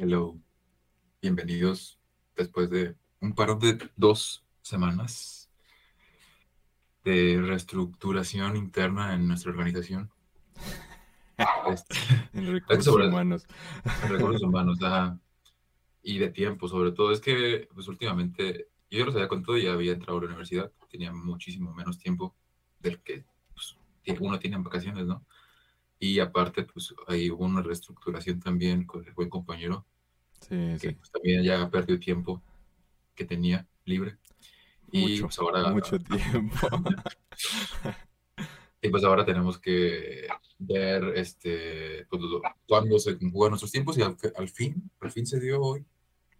Hello, bienvenidos después de un paro de dos semanas de reestructuración interna en nuestra organización. Este, en recursos humanos. En recursos humanos, Y de tiempo, sobre todo. Es que, pues últimamente, yo ya los había contado, ya había entrado a la universidad, tenía muchísimo menos tiempo del que pues, uno tiene en vacaciones, ¿no? Y aparte, pues ahí hubo una reestructuración también con el buen compañero. Sí, que Pues, también ya perdió tiempo que tenía libre. Y mucho, pues ahora. Mucho tiempo. y pues ahora tenemos que ver este pues, cuándo se conjugan nuestros tiempos y al, fin, al fin se dio hoy.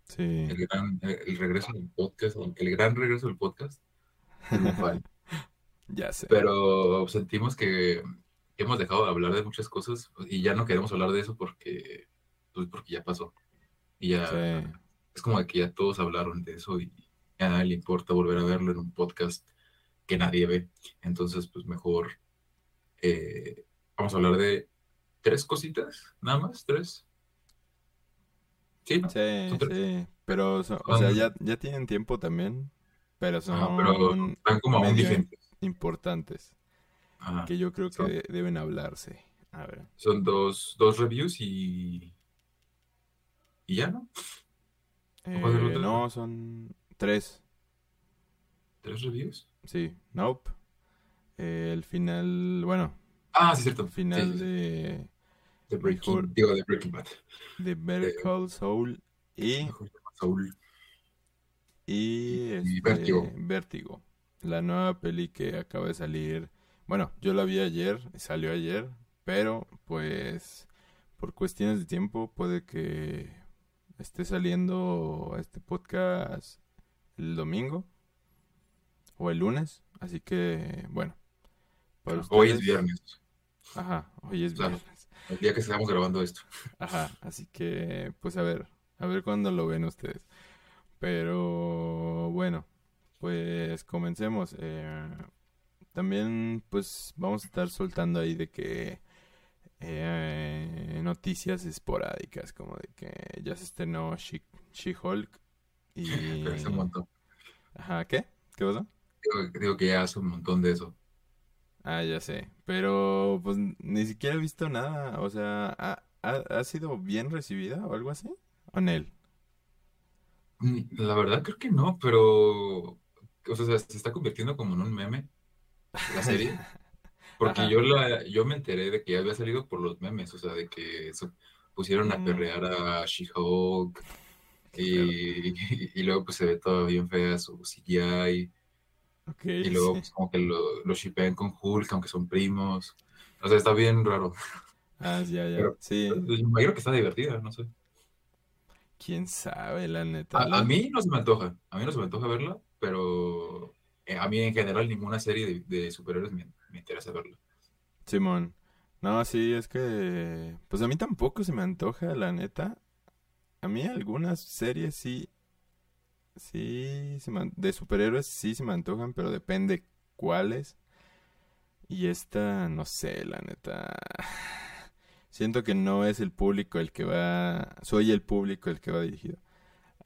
Sí. El, gran, el regreso del podcast, el gran regreso del podcast. ya sé. Pero sentimos que hemos dejado de hablar de muchas cosas y ya no queremos hablar de eso porque, pues porque ya pasó. Y ya es como que ya todos hablaron de eso y a nadie le importa volver a verlo en un podcast que nadie ve. Entonces, pues mejor eh, vamos a hablar de tres cositas, nada más, tres. Sí, sí, sí. Pero, o sea, ya, ya tienen tiempo también, pero son pero están como importantes que yo creo que deben hablarse. A ver. Son dos, dos reviews y. ¿Y ya no? Eh, no, son tres. ¿Tres reviews? Sí, Nope. Eh, el final, bueno. Ah, sí, cierto. El final de. De Breaking, digo, de Breaking Bad. De Better Call Saul y. Saul. Y, este, Vértigo. La nueva peli que acaba de salir bueno, yo la vi ayer, salió ayer, pero pues por cuestiones de tiempo puede que esté saliendo este podcast el domingo o el lunes, así que bueno. Hoy es viernes. Ajá, hoy es viernes. El día que estamos grabando esto. Ajá, así que pues a ver, a ver cuándo lo ven ustedes. Pero bueno, pues comencemos. Eh, también pues vamos a estar soltando ahí de que eh, noticias esporádicas, como de que ya se estrenó She-Hulk y... hace un montón. Ajá, ¿qué? ¿Qué pasó? Digo, que ya hace un montón de eso. Ah, ya sé. Pero pues ni siquiera he visto nada. O sea, ¿ha, ha, sido bien recibida o algo así? ¿O en él? La verdad creo que no, pero... O sea, se está convirtiendo como en un meme la serie. Porque yo la, yo me enteré de que ya había salido por los memes, o sea, de que pusieron a mm. perrear a She-Hulk y, luego pues se ve todo bien fea su CGI. y luego pues, como que lo, lo shipean con Hulk, aunque son primos. O sea, está bien raro. Ah, ya, ya. sí. Pues, me imagino que está divertida, no sé. Quién sabe, la neta. A, a, mí no se me antoja. A mí no se me antoja verla, pero eh, a mí en general ninguna serie de, superhéroes me, interesa verla. Simón. No, sí, es que... Pues a mí tampoco se me antoja, la neta. A mí algunas series sí... Sí, de superhéroes sí se me antojan, pero depende cuáles. Y esta, no sé, la neta. Siento que no es el público el que va. Soy el público el que va dirigido.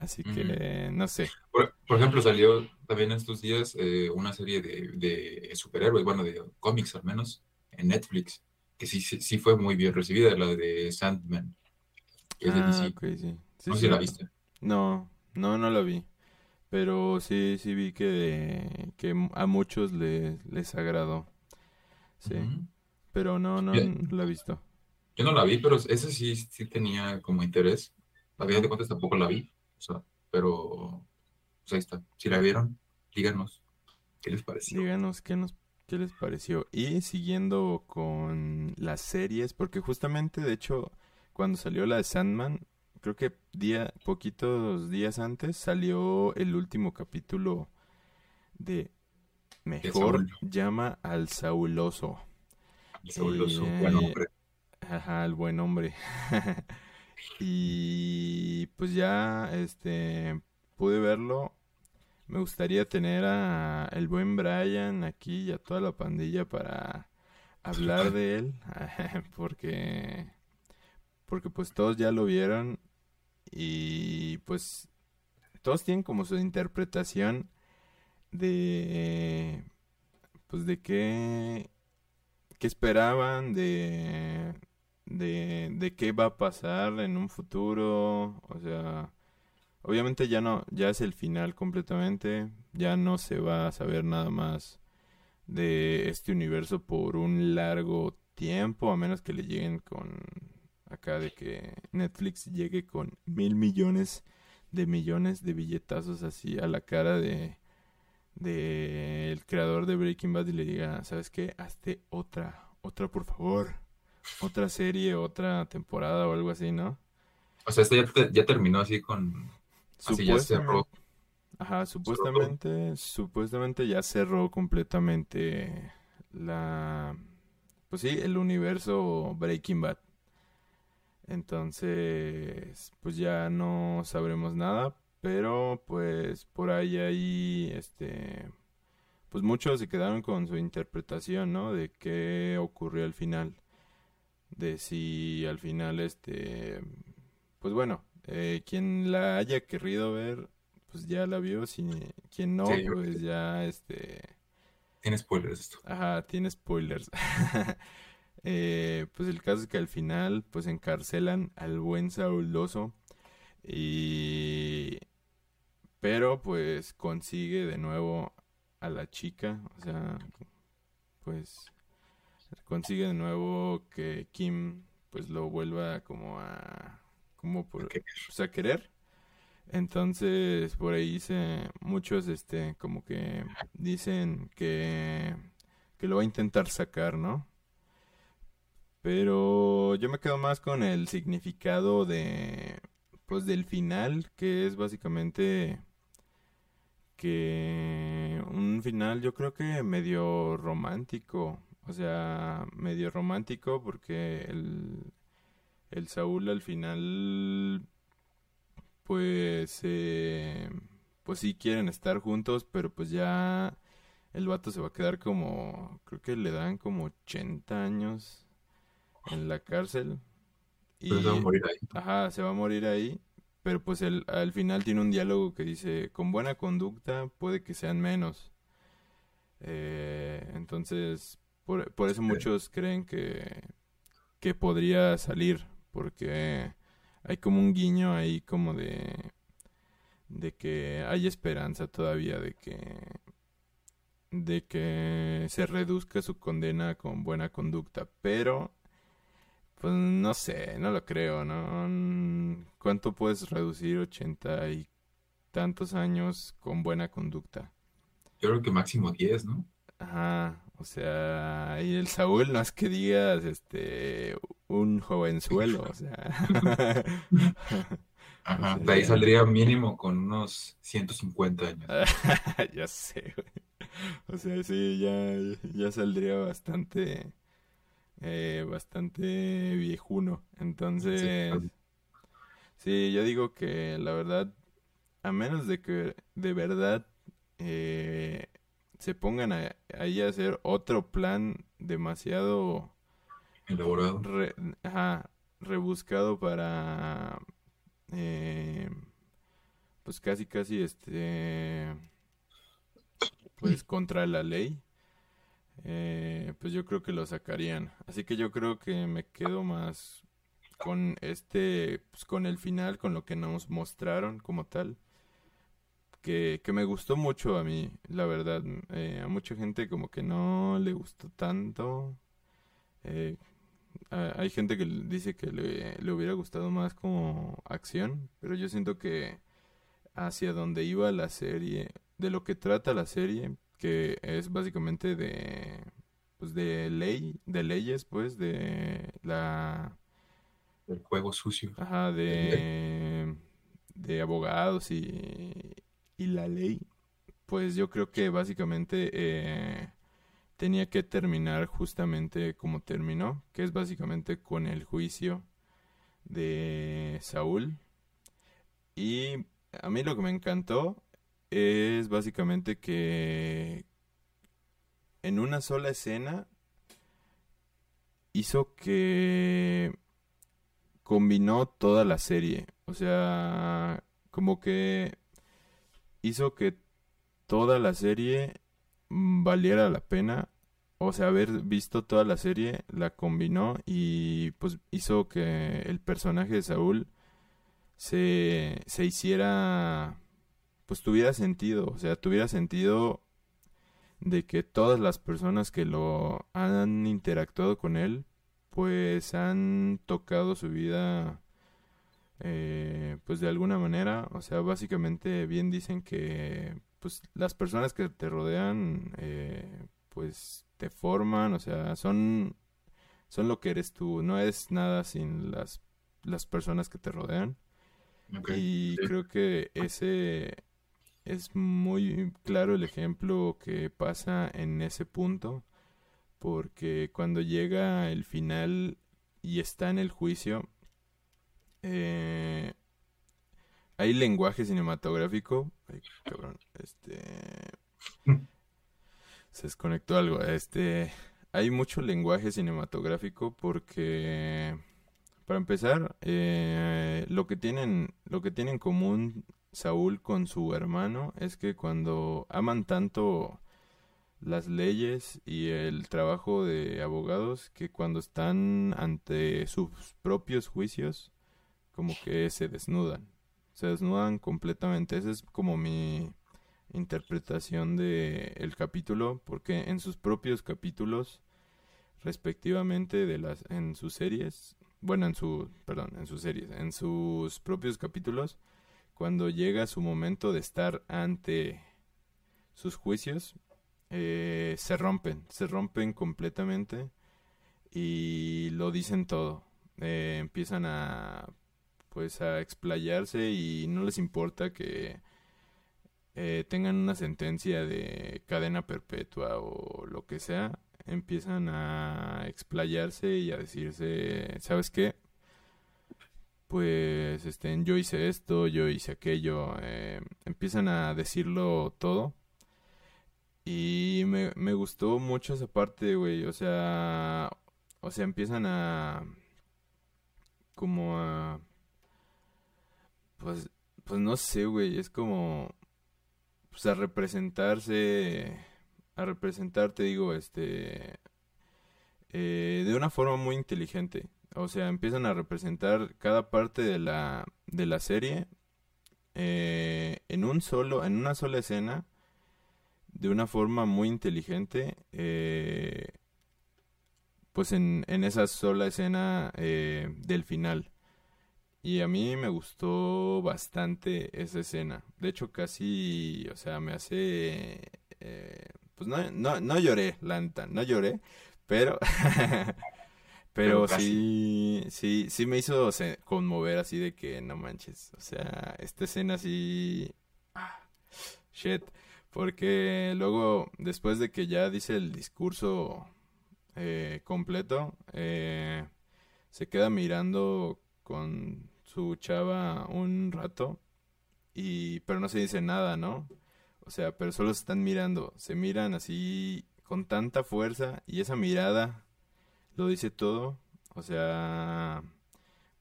Así que, no sé. Por, ejemplo, salió también estos días eh, una serie de, de, superhéroes, bueno, de cómics al menos, en Netflix, que sí, sí, fue muy bien recibida, la de Sandman. Que es de ah, DC. sí. no sé si la viste. No, no, no la vi. Pero sí, sí vi que, que a muchos les, les agradó. Sí. Pero no, no, la he visto. Yo no la vi, pero esa sí, sí tenía como interés. A fin de cuentas tampoco la vi pero pues ahí está. Si la vieron, díganos qué les pareció. Díganos qué nos qué les pareció. Y siguiendo con las series, porque justamente, de hecho, cuando salió la de Sandman, creo que día, poquitos días antes salió el último capítulo de Mejor llama al Sauloso. El Sauloso, eh, buen hombre. Ajá, el buen hombre. Y pues ya este pude verlo. Me gustaría tener a el buen Brian aquí y a toda la pandilla para hablar de él porque porque pues todos ya lo vieron y pues todos tienen como su interpretación de pues de qué qué esperaban de de de qué va a pasar en un futuro, o sea, obviamente ya no ya es el final completamente, ya no se va a saber nada más de este universo por un largo tiempo, a menos que le lleguen con acá de que Netflix llegue con mil millones de millones de billetazos así a la cara de de el creador de Breaking Bad y le diga, ¿sabes qué? Hazte otra, otra por favor, otra serie, otra temporada o algo así, ¿no? O sea, esto ya, ya terminó así con... Así ya cerró. Ajá, supuestamente, supuestamente ya cerró completamente la... Pues sí, el universo Breaking Bad. Entonces, pues ya no sabremos nada, pero pues por ahí hay, este, pues muchos se quedaron con su interpretación, ¿no? De qué ocurrió al final. De si al final, este, pues bueno, eh, quien la haya querido ver, pues ya la vio, si quien no, pues ya, este... Tiene spoilers esto. Ajá, tiene spoilers. Eh, pues el caso es que al final pues encarcelan al buen sauloso y pero pues consigue de nuevo a la chica, o sea, pues consigue de nuevo que Kim pues lo vuelva como a como por, pues, a querer. Entonces, por ahí dice muchos este como que dicen que que lo va a intentar sacar, ¿no? Pero yo me quedo más con el significado de pues del final, que es básicamente que un final yo creo que medio romántico, o sea, medio romántico porque el, el Saúl al final pues eh, pues sí quieren estar juntos, pero pues ya el vato se va a quedar como creo que le dan como 80 años en la cárcel. Y, se va a morir ahí. Ajá, se va a morir ahí. Pero pues el, al final tiene un diálogo que dice, con buena conducta puede que sean menos. Eh, entonces, por, por eso muchos creen que, que podría salir, porque hay como un guiño ahí como de, de que hay esperanza todavía de que de que se reduzca su condena con buena conducta, pero pues no sé, no lo creo, ¿no? ¿Cuánto puedes reducir ochenta y tantos años con buena conducta? Yo creo que máximo diez, ¿no? Ajá, o sea, y el Saúl no es que digas, este, un jovenzuelo, o sea. Ajá, de ahí saldría mínimo con unos 150 años. ya sé, güey. O sea, sí, ya, ya saldría bastante eh, bastante viejuno. Entonces, sí, yo digo que la verdad, a menos de que de verdad eh, se pongan ahí a hacer otro plan demasiado elaborado, rebuscado para, eh, pues casi casi este, pues contra la ley eh, pues yo creo que lo sacarían. Así que yo creo que me quedo más con este, pues con el final, con lo que nos mostraron como tal. Que, que me gustó mucho a mí, la verdad. Eh, a mucha gente como que no le gustó tanto. Eh, hay gente que dice que le, le hubiera gustado más como acción, pero yo siento que hacia donde iba la serie, de lo que trata la serie, que es básicamente de pues de ley, de leyes, pues de la del juego sucio. Ajá, de de abogados y y la ley. Pues yo creo que básicamente eh, tenía que terminar justamente como terminó, que es básicamente con el juicio de Saúl. Y a mí lo que me encantó es básicamente que en una sola escena hizo que combinó toda la serie. O sea, como que hizo que toda la serie mm, valiera la pena. O sea, haber visto toda la serie la combinó y pues hizo que el personaje de Saúl se, se hiciera, pues tuviera sentido. O sea, tuviera sentido de que todas las personas que lo han interactuado con él, pues han tocado su vida eh, pues de alguna manera, o sea, básicamente bien dicen que pues las personas que te rodean eh, pues te forman, o sea, son son lo que eres tú, no es nada sin las las personas que te rodean. Y creo que ese es muy claro el ejemplo que pasa en ese punto, porque cuando llega el final y está en el juicio, eh, hay lenguaje cinematográfico. Ay, cabrón, este. Se desconectó algo. Este. Hay mucho lenguaje cinematográfico porque. Para empezar, eh, lo que tienen. Lo que tienen en común Saúl con su hermano es que cuando aman tanto las leyes y el trabajo de abogados que cuando están ante sus propios juicios como que se desnudan. Se desnudan completamente. Esa es como mi interpretación de el capítulo, porque en sus propios capítulos, respectivamente de las en sus series, bueno, en su, perdón, en sus series, en sus propios capítulos, cuando llega su momento de estar ante sus juicios, eh, se rompen, se rompen completamente y lo dicen todo. Eh, empiezan a pues a explayarse y no les importa que eh, tengan una sentencia de cadena perpetua o lo que sea, empiezan a explayarse y a decirse, ¿sabes qué? Pues este, yo hice esto, yo hice aquello, eh, empiezan a decirlo todo. Y me, me gustó mucho esa parte, güey, o sea, o sea, empiezan a como a pues, pues no sé, güey, es como, pues a representarse, a representarte, digo, este, eh, de una forma muy inteligente. O sea, empiezan a representar cada parte de la, de la serie eh, en un solo, en una sola escena, de una forma muy inteligente. Eh, pues en, en esa sola escena del final. Y a mí me gustó bastante esa escena. De hecho, casi, o sea, me hace... Eh, pues no, no, no lloré, Lanta, no lloré, pero... pero, sí, sí, sí me hizo conmover así de que no manches. O sea, esta escena sí... Ah, shit. Porque luego, después de que ya dice el discurso eh, completo, eh, se queda mirando con su chava un rato y pero no se dice nada, ¿no? O sea, pero solo se están mirando, se miran así con tanta fuerza y esa mirada lo dice todo. O sea,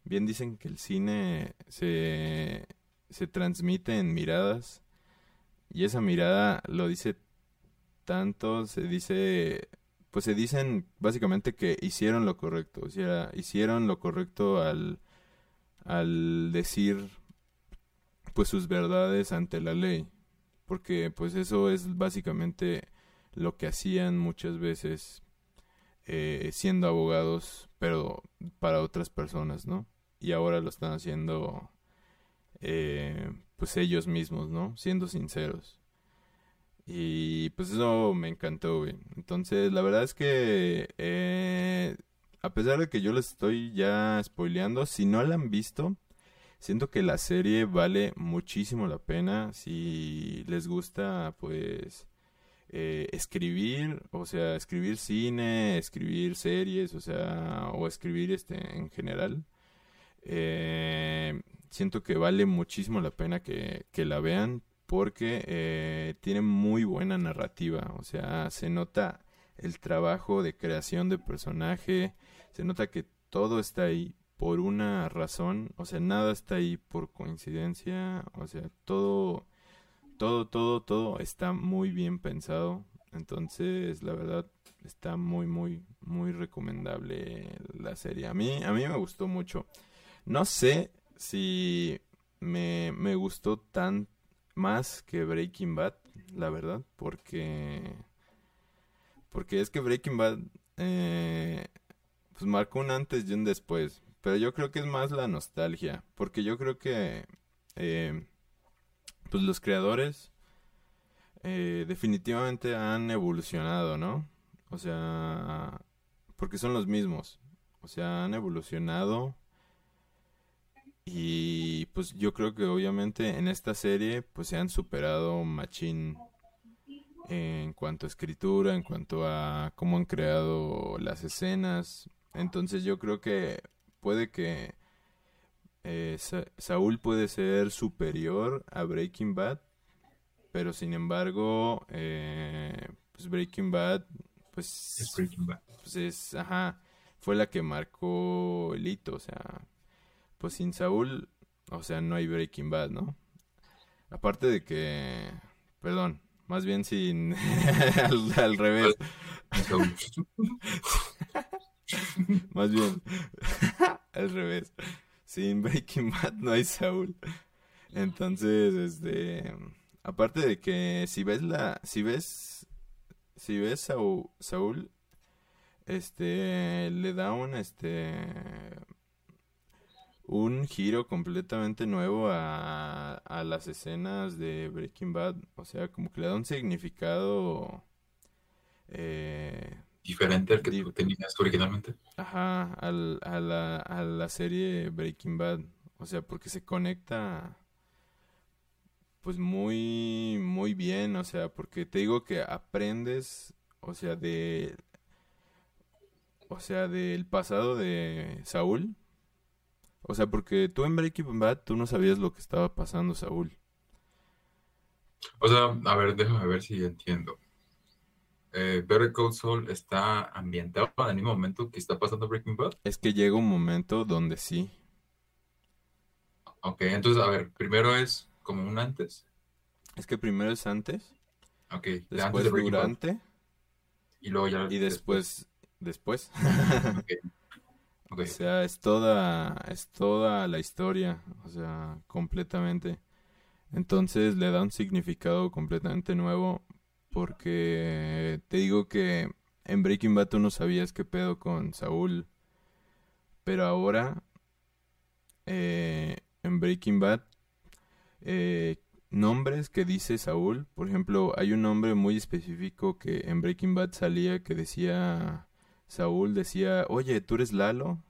bien dicen que el cine se, se transmite en miradas y esa mirada lo dice tanto, se dice, pues se dicen básicamente que hicieron lo correcto, o sea, hicieron lo correcto al al decir pues sus verdades ante la ley. Porque pues eso es básicamente lo que hacían muchas veces eh, siendo abogados pero para otras personas no y ahora lo están haciendo eh, pues ellos mismos no siendo sinceros. Y pues eso me encantó entonces la verdad es que eh, a pesar de que yo les estoy ya spoileando, si no la han visto, siento que la serie vale muchísimo la pena. Si les gusta, pues, eh, escribir, o sea, escribir cine, escribir series, o sea, o escribir este en general. Eh, siento que vale muchísimo la pena que, que la vean porque eh, tiene muy buena narrativa, o sea, se nota el trabajo de creación de personaje, se nota que todo está ahí por una razón, o sea, nada está ahí por coincidencia, o sea, todo, todo, todo, todo está muy bien pensado, entonces, la verdad, está muy, muy, muy recomendable la serie. A mí, a mí me gustó mucho. No sé si me, me gustó tan más que Breaking Bad, la verdad, porque porque es que Breaking Bad eh, pues marcó un antes y un después. Pero yo creo que es más la nostalgia. Porque yo creo que eh, pues los creadores eh, definitivamente han evolucionado, ¿no? O sea, porque son los mismos. O sea, han evolucionado. Y pues yo creo que obviamente en esta serie pues se han superado machín en cuanto a escritura, en cuanto a cómo han creado las escenas. Entonces yo creo que puede que eh, Saúl puede ser superior a Breaking Bad, pero sin embargo, eh, pues Breaking Bad, pues es Breaking Bad. Pues es, ajá, fue la que marcó el hito, o sea, pues sin Saúl, o sea, no hay Breaking Bad, ¿no? Aparte de que, perdón, más bien sin. al, revés. Más bien. al revés. Sin Breaking Bad no hay Saúl. Entonces, este. Aparte de que si ves la. Si ves. Si ves Saúl, Saúl este. Le da un. Este un giro completamente nuevo a, a las escenas de Breaking Bad. O sea, como que le da un significado... Eh, Diferente al que tenías originalmente. Ajá, al, a, la, a la serie Breaking Bad. O sea, porque se conecta pues muy muy bien, o sea, porque te digo que aprendes, o sea, de o sea, del pasado de Saúl, o sea, porque tú en Breaking Bad tú no sabías lo que estaba pasando, Saúl. O sea, a ver, déjame ver si entiendo. Eh, Better Call Saul está ambientado en el mismo momento que está pasando Breaking Bad. Es que llega un momento donde sí. Ok, entonces, a ver, primero es como un antes. Es que primero es antes. Ok, después durante. Y luego ya. Y después. Después. después. O sea, es toda, es toda la historia, o sea, completamente. Entonces le da un significado completamente nuevo porque te digo que en Breaking Bad tú no sabías qué pedo con Saúl, pero ahora eh, en Breaking Bad eh, nombres que dice Saúl, por ejemplo, hay un nombre muy específico que en Breaking Bad salía que decía Saúl decía, oye, ¿tú eres Lalo?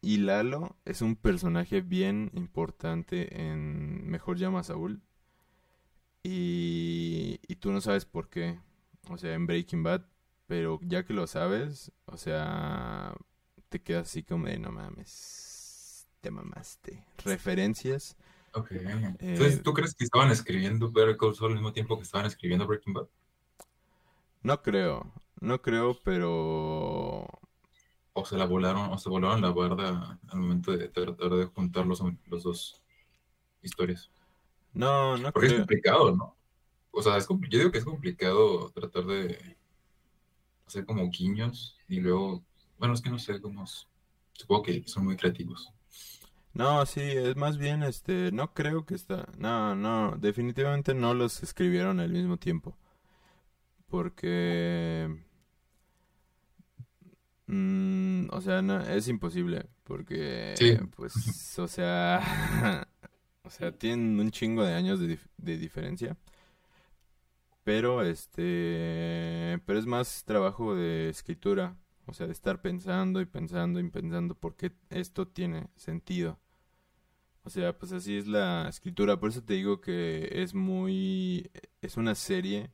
Y Lalo es un personaje bien importante en Mejor llama a Saúl. Y, y tú no sabes por qué. O sea, en Breaking Bad. Pero ya que lo sabes, o sea, te quedas así como de no mames, te mamaste. Referencias. Ok. Entonces, eh, ¿tú crees que estaban escribiendo Better Call Saul al mismo tiempo que estaban escribiendo Breaking Bad? No creo. No creo, pero. O se la volaron, o se volaron la barda al momento de tratar de juntar los, los dos historias. No, no Porque es complicado, ¿no? O sea, es, yo digo que es complicado tratar de hacer como guiños y luego, bueno, es que no sé cómo, supongo que son muy creativos. No, sí, es más bien, este, no creo que está, no, no, definitivamente no los escribieron al mismo tiempo, porque Mm, o sea, no, es imposible porque, pues, o sea, o sea, tienen un chingo de años de, de, diferencia. Pero, este, pero es más trabajo de escritura, o sea, de estar pensando y pensando y pensando por qué esto tiene sentido. O sea, pues así es la escritura. Por eso te digo que es muy, es una serie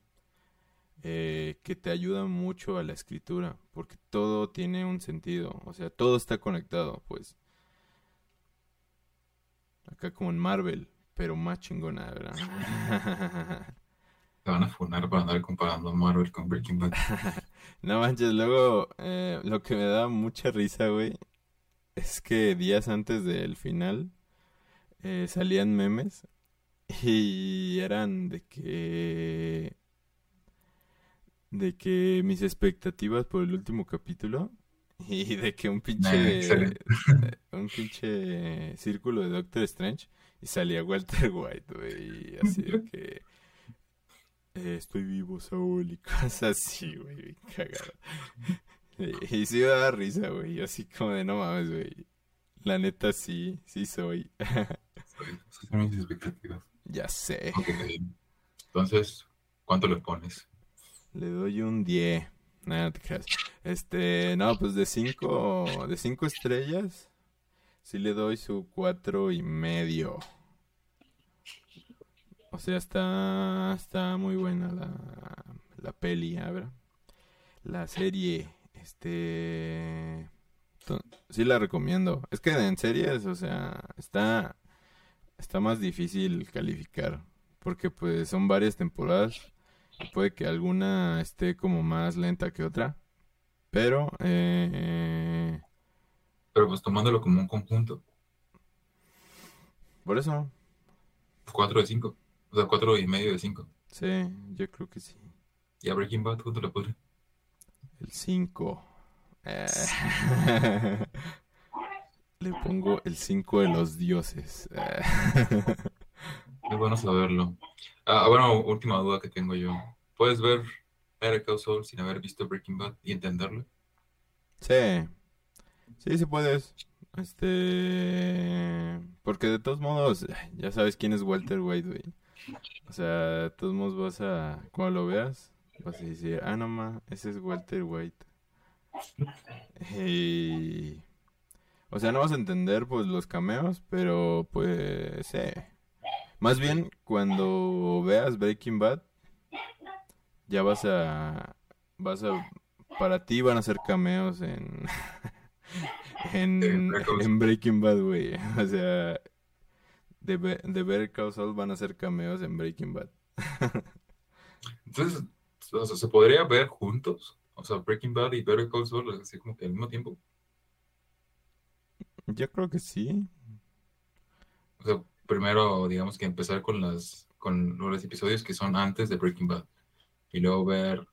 eh, que te ayuda mucho a la escritura, porque todo tiene un sentido, o sea, todo está conectado, pues. Acá como en Marvel, pero más chingona, ¿verdad? Te van a funar para andar comparando Marvel con Breaking Bad. no manches, luego eh, lo que me da mucha risa, güey, es que días antes del final eh, salían memes y eran de que de que mis expectativas por el último capítulo y de que un pinche un pinche círculo de Doctor Strange y salía Walter White, güey, así de que eh, estoy vivo, Saúl, y cosas así, güey, cagado. Y, y sí me da risa, güey, así como de no mames, güey. La neta sí, sí soy. Son mis expectativas. ya sé. Entonces, ¿cuánto le pones? Le doy un 10. Nada, no te creas. Este, no, pues de 5 de cinco estrellas, sí le doy su cuatro y medio. O sea, está, está muy buena la, la peli, a ver. La serie, este, sí la recomiendo. Es que en series, o sea, está, está más difícil calificar, porque pues son varias temporadas. Puede que alguna esté como más lenta que otra, pero eh, Pero pues tomándolo como un conjunto. por eso, 4 de 5. O sea, 4 y medio de 5. sí, yo creo que sí. Y a Breaking Bad, ¿cuánto le pondré? El 5. Le pongo el 5 de los dioses. Es bueno saberlo. Ah, bueno, última duda que tengo yo. ¿Puedes ver Better Call Saul sin haber visto Breaking Bad y entenderlo? Sí, sí, sí puedes. Este, porque de todos modos, ya sabes quién es Walter White, güey. O sea, de todos modos vas a, cuando lo veas, vas a decir, ah, no ma, ese es Walter White. Y, o sea, no vas a entender, pues, los cameos, pero, pues, sí. Más bien, cuando veas Breaking Bad, ya vas a, vas a, para ti van a ser cameos en, en, Breaking Bad, güey. O sea, de, de Better Call Saul van a ser cameos en Breaking Bad. Entonces, o sea, ¿se podría ver juntos? O sea, Breaking Bad y Better Call Saul, así como que al mismo tiempo. Yo creo que sí. O sea, primero, digamos que empezar con las con los episodios que son antes de Breaking Bad. Y luego ver,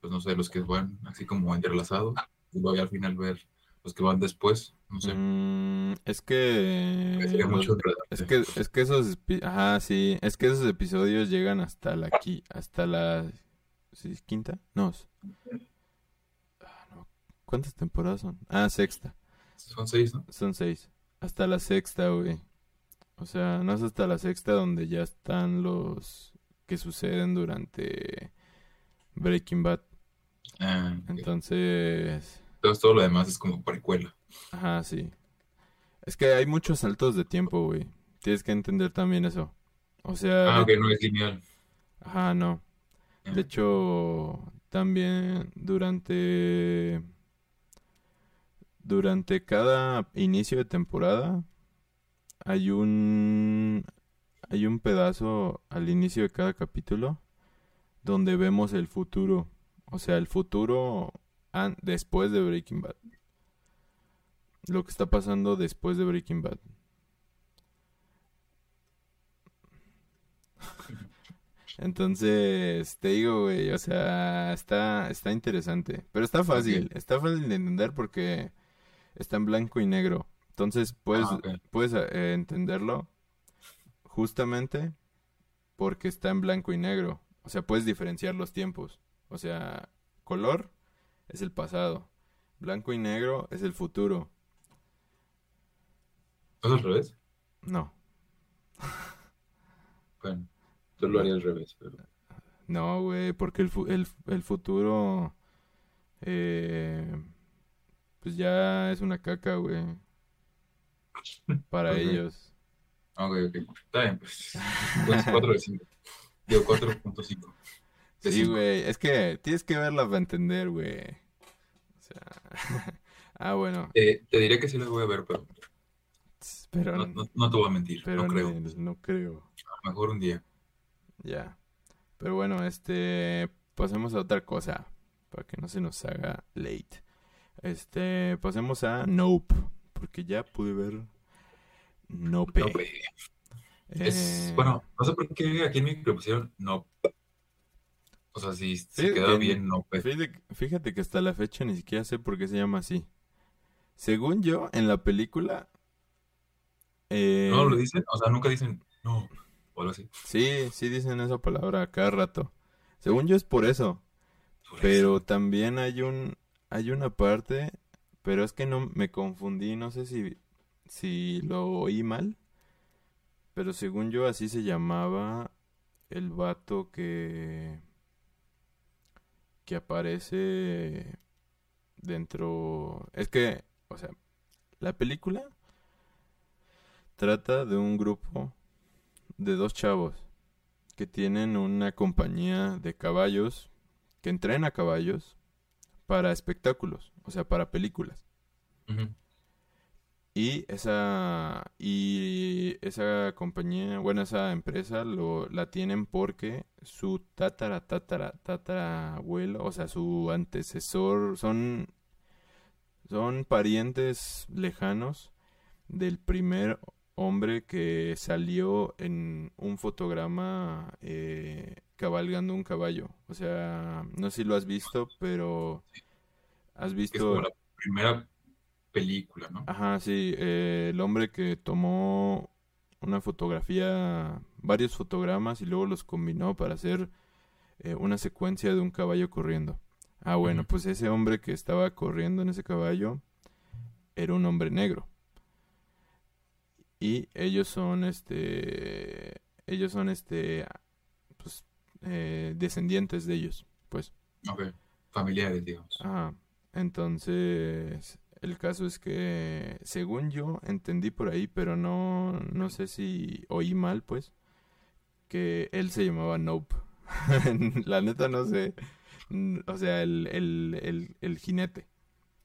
pues no sé, los que van así como entrelazados. Y luego al final ver los que van después. No sé. Mm, es que mucho. Es que, es que esos, ajá, sí, es que esos episodios llegan hasta la, hasta la, ¿sí, quinta? Ah, no, ¿cuántas temporadas son? Ah, sexta, Son seis, ¿no? son seis, hasta la sexta, güey, o sea, no es hasta la sexta donde ya están los que suceden durante Breaking Bad, Ah, entonces, Entonces todo lo demás es como precuela. ajá, sí, es que hay muchos saltos de tiempo, güey, tienes que entender también eso, o sea, Ah, ok, no es lineal. ajá, no. De hecho, también durante durante cada inicio de temporada hay un hay un pedazo al inicio de cada capítulo donde vemos el futuro, o sea, el futuro después de Breaking Bad. Lo que está pasando después de Breaking Bad. Entonces, te digo, güey, o sea, está, está interesante. Pero está fácil, está fácil de entender porque está en blanco y negro. Entonces, puedes, Ah, puedes eh, entenderlo justamente porque está en blanco y negro. O sea, puedes diferenciar los tiempos. O sea, color es el pasado, blanco y negro es el futuro. ¿No es al revés? No, Bueno, yo lo haría al revés, pero... no, güey, porque el, el, el futuro, eh, pues ya es una caca, güey, para ellos. Ok, ok. Está bien, pues. Pues 4 de 5. Digo 4.5. de Sí, güey, es que tienes que verla para entender, güey. O sea, ah, bueno, Eh, te diré que sí las voy a ver, pero pero, no, no- no te voy a mentir. pero no creo. Nel, no creo. A lo mejor un día. Ya. Pero bueno, este, pasemos a otra cosa, para que no se nos haga late. Este, pasemos a Nope, porque ya pude ver Nope. Nope. Es, Eh, bueno, no sé por qué aquí en mi pusieron no. O sea, si se fíjate queda que- bien no. Fíjate, fíjate que hasta la fecha ni siquiera sé por qué se llama así. Según yo, en la película... eh, No lo dicen, o sea, nunca dicen no o algo así. sí, sí dicen esa palabra a cada rato. Según yo es por eso. Por Pero eso. también hay un hay una parte, pero es que no me confundí, no sé si si lo oí mal, pero según yo así se llamaba el vato que que aparece dentro, es que, o sea, la película trata de un grupo de dos chavos que tienen una compañía de caballos que entrena caballos para espectáculos, o sea, para películas. Y esa y esa compañía, bueno, esa empresa lo la tienen porque su tatara tatara tatara abuelo, o sea, su antecesor son son parientes lejanos del primer hombre que salió en un fotograma eh, cabalgando un caballo. O sea, no sé si lo has visto, pero has Que es visto como la primera película, ¿no? Ajá, sí, eh, el hombre que tomó una fotografía, varios fotogramas y luego los combinó para hacer eh, una secuencia de un caballo corriendo. Ah, bueno, pues ese hombre que estaba corriendo en ese caballo era un hombre negro. Y ellos son, este, ellos son, este, pues, eh, descendientes de ellos, pues. Ok. Familiares, digamos. Ajá. Entonces, el caso es que, según yo, entendí por ahí, pero no, no sé si oí mal, pues, que él se llamaba Nope. La neta no sé. O sea, el, el, el, el jinete.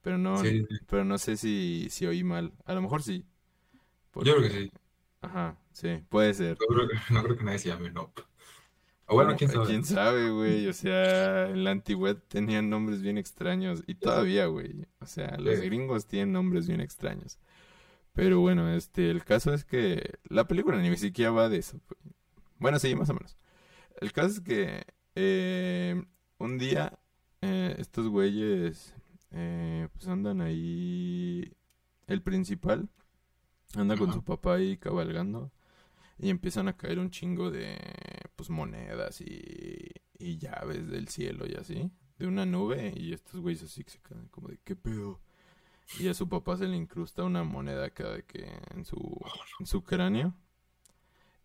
Pero no, Sí, pero no sé si, si oí mal. A lo mejor sí. Yo creo que sí. ajá, sí, puede ser. No creo, que- no creo que nadie se llame no. O bueno, No, quién sabe. quién sabe, güey. O sea, en la antigüedad tenían nombres bien extraños. Y todavía, güey. O sea, los Sí. gringos tienen nombres bien extraños. Pero bueno, este, el caso es que la película ni siquiera va de eso. güey. Bueno, sí, más o menos. El caso es que eh, un día eh, estos güeyes eh, pues andan ahí. El principal anda con su papá ahí cabalgando. Y empiezan a caer un chingo de pues monedas y, llaves del cielo y así, de una nube, y estos güeyes así que se quedan como de ¿qué pedo? Y a su papá se le incrusta una moneda cada que en su, en su cráneo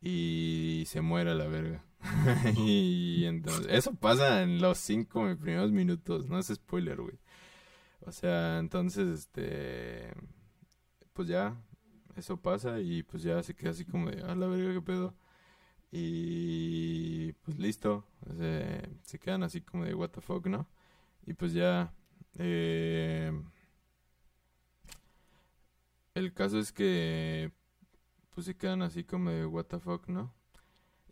y se muere a la verga. y entonces, eso pasa en los cinco primeros minutos, no es spoiler, güey. O sea, entonces, este, pues ya, eso pasa y pues ya se queda así como de, a la verga, qué pedo. Y pues listo, se, se quedan así como de, what the fuck, ¿no? Y pues ya, eh, el caso es que pues se quedan así como de, what the fuck, ¿no?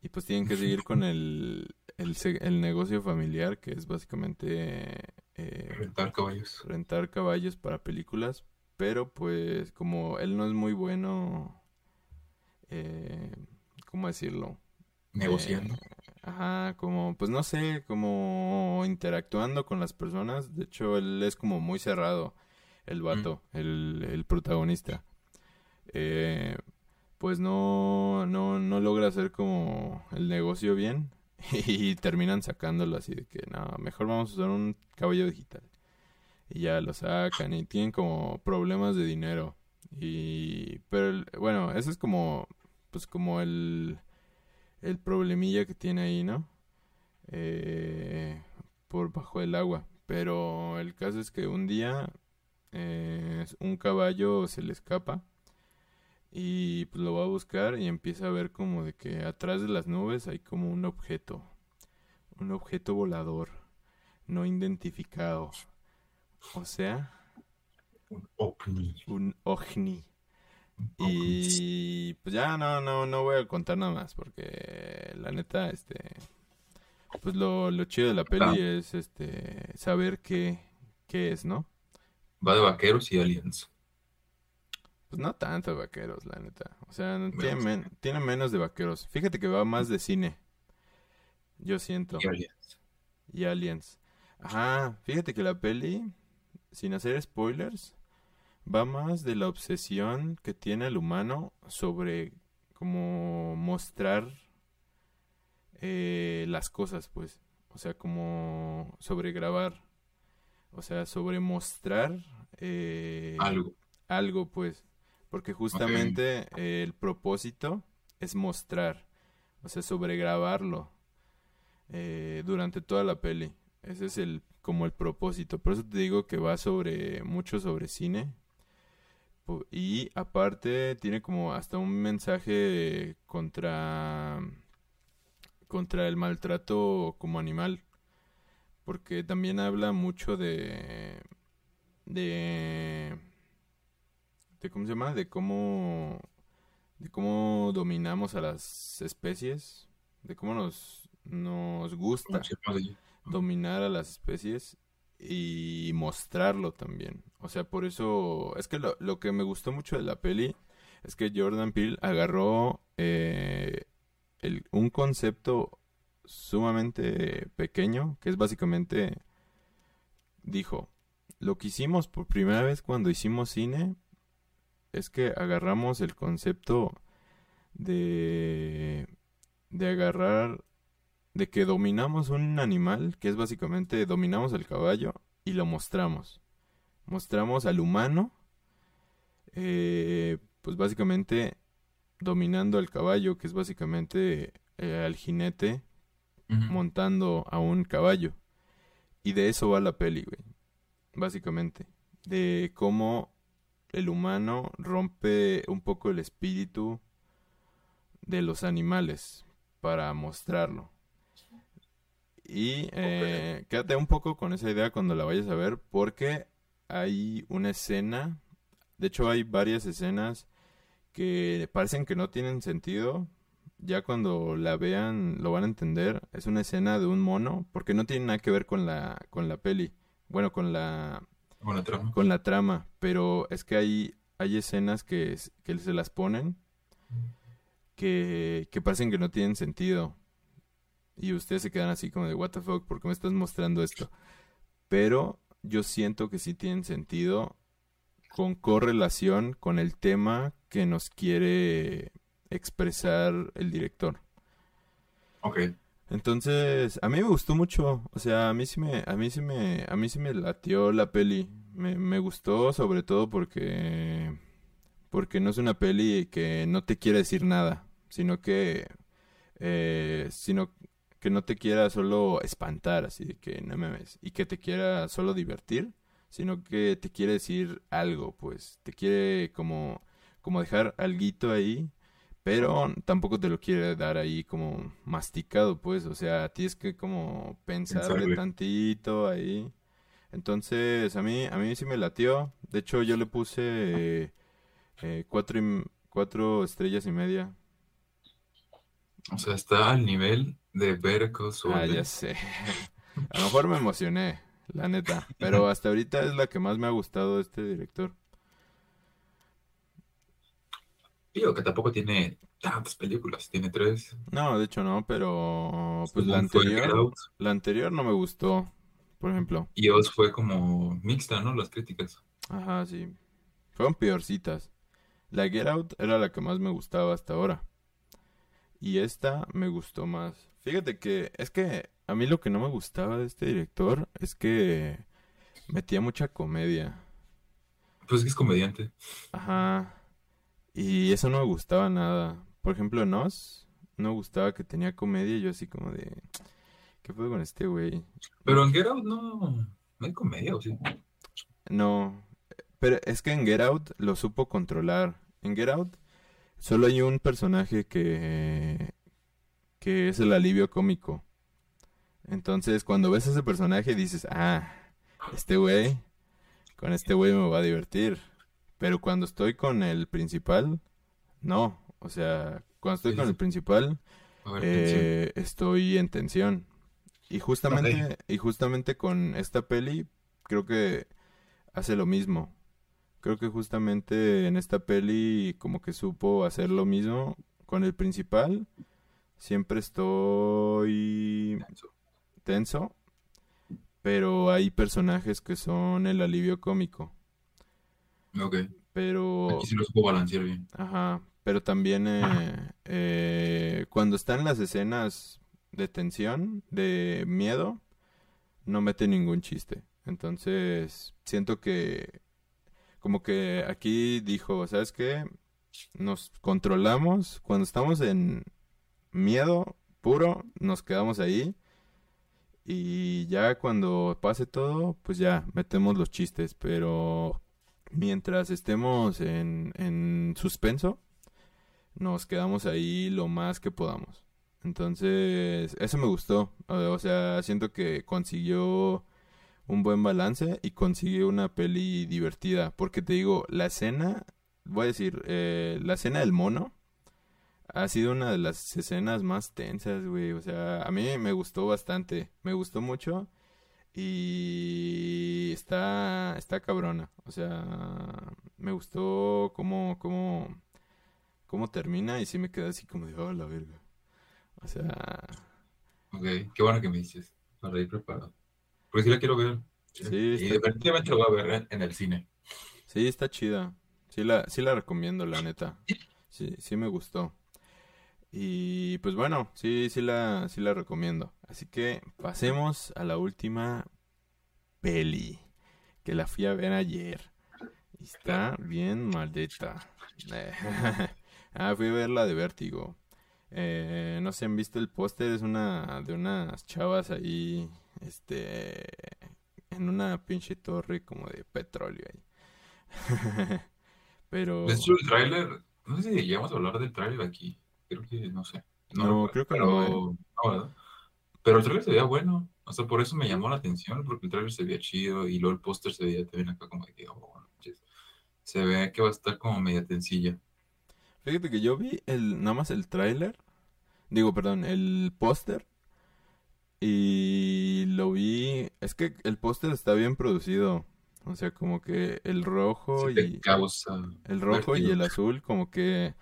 Y pues tienen que seguir con el, el, el negocio familiar, que es básicamente eh, Rentar caballos. rentar caballos para películas, pero pues como él no es muy bueno, eh, ¿cómo decirlo? Negociando. Eh, ajá, como, pues no sé, como interactuando con las personas. De hecho, él es como muy cerrado, el vato, el, el protagonista. Eh, pues no, no, no logra hacer como el negocio bien y terminan sacándolo así de que, no, mejor vamos a usar un caballo digital. Y ya lo sacan y tienen como problemas de dinero. Y, pero bueno, eso es como, pues como el, el problemilla que tiene ahí, ¿no? Eh, por bajo el agua. Pero el caso es que un día eh, un caballo se le escapa y pues lo va a buscar y empieza a ver como de que atrás de las nubes hay como un objeto, un objeto volador no identificado. O sea, Un ovni. un ovni. Y pues ya no, no, no voy a contar nada más porque la neta, este, pues lo, lo chido de la peli Ah. es este saber qué, qué es, ¿no? Va de vaqueros y aliens. Pues no tanto vaqueros, la neta. O sea, no- tiene, men- tiene menos de vaqueros. Fíjate que va más de cine. Yo siento. Y aliens. Y aliens. Ajá, fíjate que la peli, sin hacer spoilers, va más de la obsesión que tiene el humano sobre como mostrar eh, las cosas, pues. O sea, como sobre grabar. O sea, sobre mostrar eh, Algo. algo, pues. Porque justamente eh, el propósito es mostrar, o sea, sobregrabarlo eh, durante toda la peli. Ese es el como el propósito. Por eso te digo que va sobre mucho sobre cine. Y aparte tiene como hasta un mensaje contra contra el maltrato como animal, porque también habla mucho de de de cómo se llama, de cómo de cómo dominamos a las especies, de cómo nos nos gusta dominar a las especies y mostrarlo también. O sea, por eso es que lo, que me gustó mucho de la peli es que Jordan Peele agarró eh, un concepto sumamente pequeño, que es básicamente, dijo, lo que hicimos por primera vez cuando hicimos cine es que agarramos el concepto de, de agarrar, de que dominamos un animal, que es básicamente dominamos el caballo y lo mostramos. Mostramos al humano, eh, pues básicamente dominando al caballo, que es básicamente eh, al jinete montando a un caballo. Y de eso va la peli, güey. Básicamente. De cómo el humano rompe un poco el espíritu de los animales para mostrarlo. Y eh, quédate un poco con esa idea cuando la vayas a ver, porque hay una escena, de hecho hay varias escenas que parecen que no tienen sentido. Ya cuando la vean lo van a entender. Es una escena de un mono, porque no tiene nada que ver con la, con la peli. Bueno, con la, Con la trama. con la trama, pero es que hay, hay escenas que, que se las ponen que, que parecen que no tienen sentido. Y ustedes se quedan así como de, what the fuck, ¿por qué me estás mostrando esto? Pero yo siento que sí tienen sentido con correlación con el tema que nos quiere expresar el director. Ok. Entonces, a mí me gustó mucho, o sea, a mí sí me, a mí sí me, a mí sí me latió la peli. Me, me gustó sobre todo porque, porque no es una peli que no te quiere decir nada, sino que, eh, sino que no te quiera solo espantar, así de que no me ves, y que te quiera solo divertir, sino que te quiere decir algo, pues, te quiere como, como dejar alguito ahí pero tampoco te lo quiere dar ahí como masticado, pues, o sea, tienes que como pensarle Pensarle. tantito ahí. Entonces, a mí, a mí sí me latió. De hecho, yo le puse eh, eh, cuatro, y cuatro estrellas y media. O sea, está al nivel de Saul. Ah, ya sé. A lo mejor me emocioné, la neta. Pero hasta ahorita es la que más me ha gustado este director. Digo que tampoco tiene tantas películas, tiene tres. No, de hecho no, pero pues la anterior, la anterior no me gustó, por ejemplo. y Oz fue como mixta, ¿no? Las críticas. Ajá, sí. Fueron peorcitas. La Get Out era la que más me gustaba hasta ahora. Y esta me gustó más. Fíjate que es que a mí lo que no me gustaba de este director es que metía mucha comedia. Pues es que es comediante. Ajá. Y eso no me gustaba nada. Por ejemplo, en Oz, no me gustaba que tenía comedia. y Yo así como de... ¿Qué fue con este güey? Pero en Get Out no, no hay comedia, ¿o sí? No, pero es que en Get Out lo supo controlar. En Get Out solo hay un personaje que que es el alivio cómico. Entonces, cuando ves a ese personaje dices, "Ah, este güey con este güey me va a divertir." Pero cuando estoy con el principal, no, o sea, cuando estoy con el principal eh, estoy en tensión. Y justamente, y justamente con esta peli, creo que hace lo mismo. Creo que justamente en esta peli como que supo hacer lo mismo con el principal. Siempre estoy tenso, pero hay personajes que son el alivio cómico. Ok. Pero... Aquí sí lo supo balancear bien. Ajá. Pero también eh, eh, cuando están las escenas de tensión, de miedo, no mete ningún chiste. Entonces, siento que como que aquí dijo, ¿sabes qué? Nos controlamos. Cuando estamos en miedo puro, nos quedamos ahí. Y ya cuando pase todo, pues ya metemos los chistes. Pero mientras estemos en, en suspenso, nos quedamos ahí lo más que podamos. Entonces, eso me gustó. O sea, siento que consiguió un buen balance y consiguió una peli divertida. Porque te digo, la escena, voy a decir, eh, la escena del mono ha sido una de las escenas más tensas, güey. O sea, a mí me gustó bastante. Me gustó mucho. Y está, está cabrona. O sea, me gustó cómo, cómo, cómo termina y sí me queda así como de, oh, la verga. O sea... Ok, qué bueno que me dices, para ir preparado. Porque sí la quiero ver. Sí, y definitivamente lo voy a ver en el cine. Sí, está chida. Sí la, sí la recomiendo, la neta. Sí, sí me gustó. Y pues bueno, sí, sí la, sí la recomiendo. Así que pasemos a la última peli. Que la fui a ver ayer. Está bien maldita. ah, fui a ver la de Vértigo. Eh, no sé, han visto el póster, es una de unas chavas ahí, este, en una pinche torre como de petróleo ahí. Pero... De hecho, el tráiler, no sé si llegamos a hablar del tráiler aquí, creo que, no sé. No, creo que no, ¿eh? Pero el tráiler se veía bueno, o sea, por eso me llamó la atención, porque el tráiler se veía chido y luego el póster se veía también acá como de que, oh, se ve que va a estar como media tencilla. Fíjate que yo vi el, nada más el tráiler Digo, perdón, el póster. Y lo vi. Es que el póster está bien producido. O sea, como que el rojo y. el rojo y el azul, como que.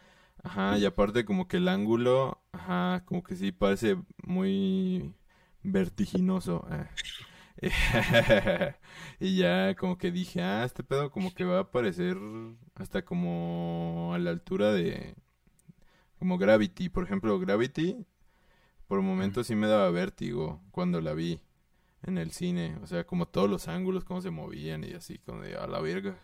Ajá, y aparte, como que el ángulo. Ajá, como que sí parece muy vertiginoso. Eh. y ya como que dije, ah, este pedo como que va a aparecer hasta como a la altura de como Gravity, por ejemplo, Gravity, por momentos sí me daba vértigo cuando la vi en el cine. O sea, como todos los ángulos, cómo se movían y así, como de a la verga.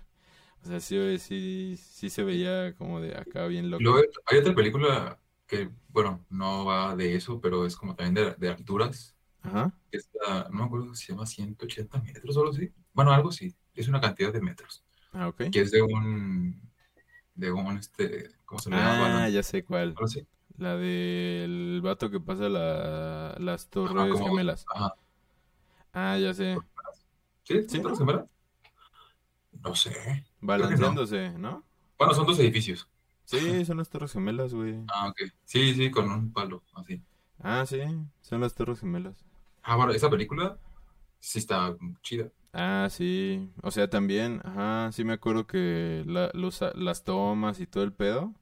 O sea, sí, sí, sí se veía como de acá bien loco. hay otra película que, bueno, no va de eso, pero es como también de, alturas. Ajá. Esta, no me acuerdo si se llama 180 metros o algo así. Bueno, algo así. Es una cantidad de metros. Ah, ok. Que es de un, de un, este, ¿cómo se llama? Ah, ya sé cuál. La del vato que pasa la, las torres gemelas. Ah, ya sé. ¿Sí? ¿Sí? ¿Torres gemelas? No sé. Balanceándose, no. Bueno, son dos edificios. Sí, son las torres gemelas, güey. Ah, ok. Sí, sí, con un palo, así. Ah, sí, son las torres gemelas. Ah, bueno, esa película sí está chida. Ah, sí. O sea, también, ajá, sí me acuerdo que la, los, las tomas y todo el pedo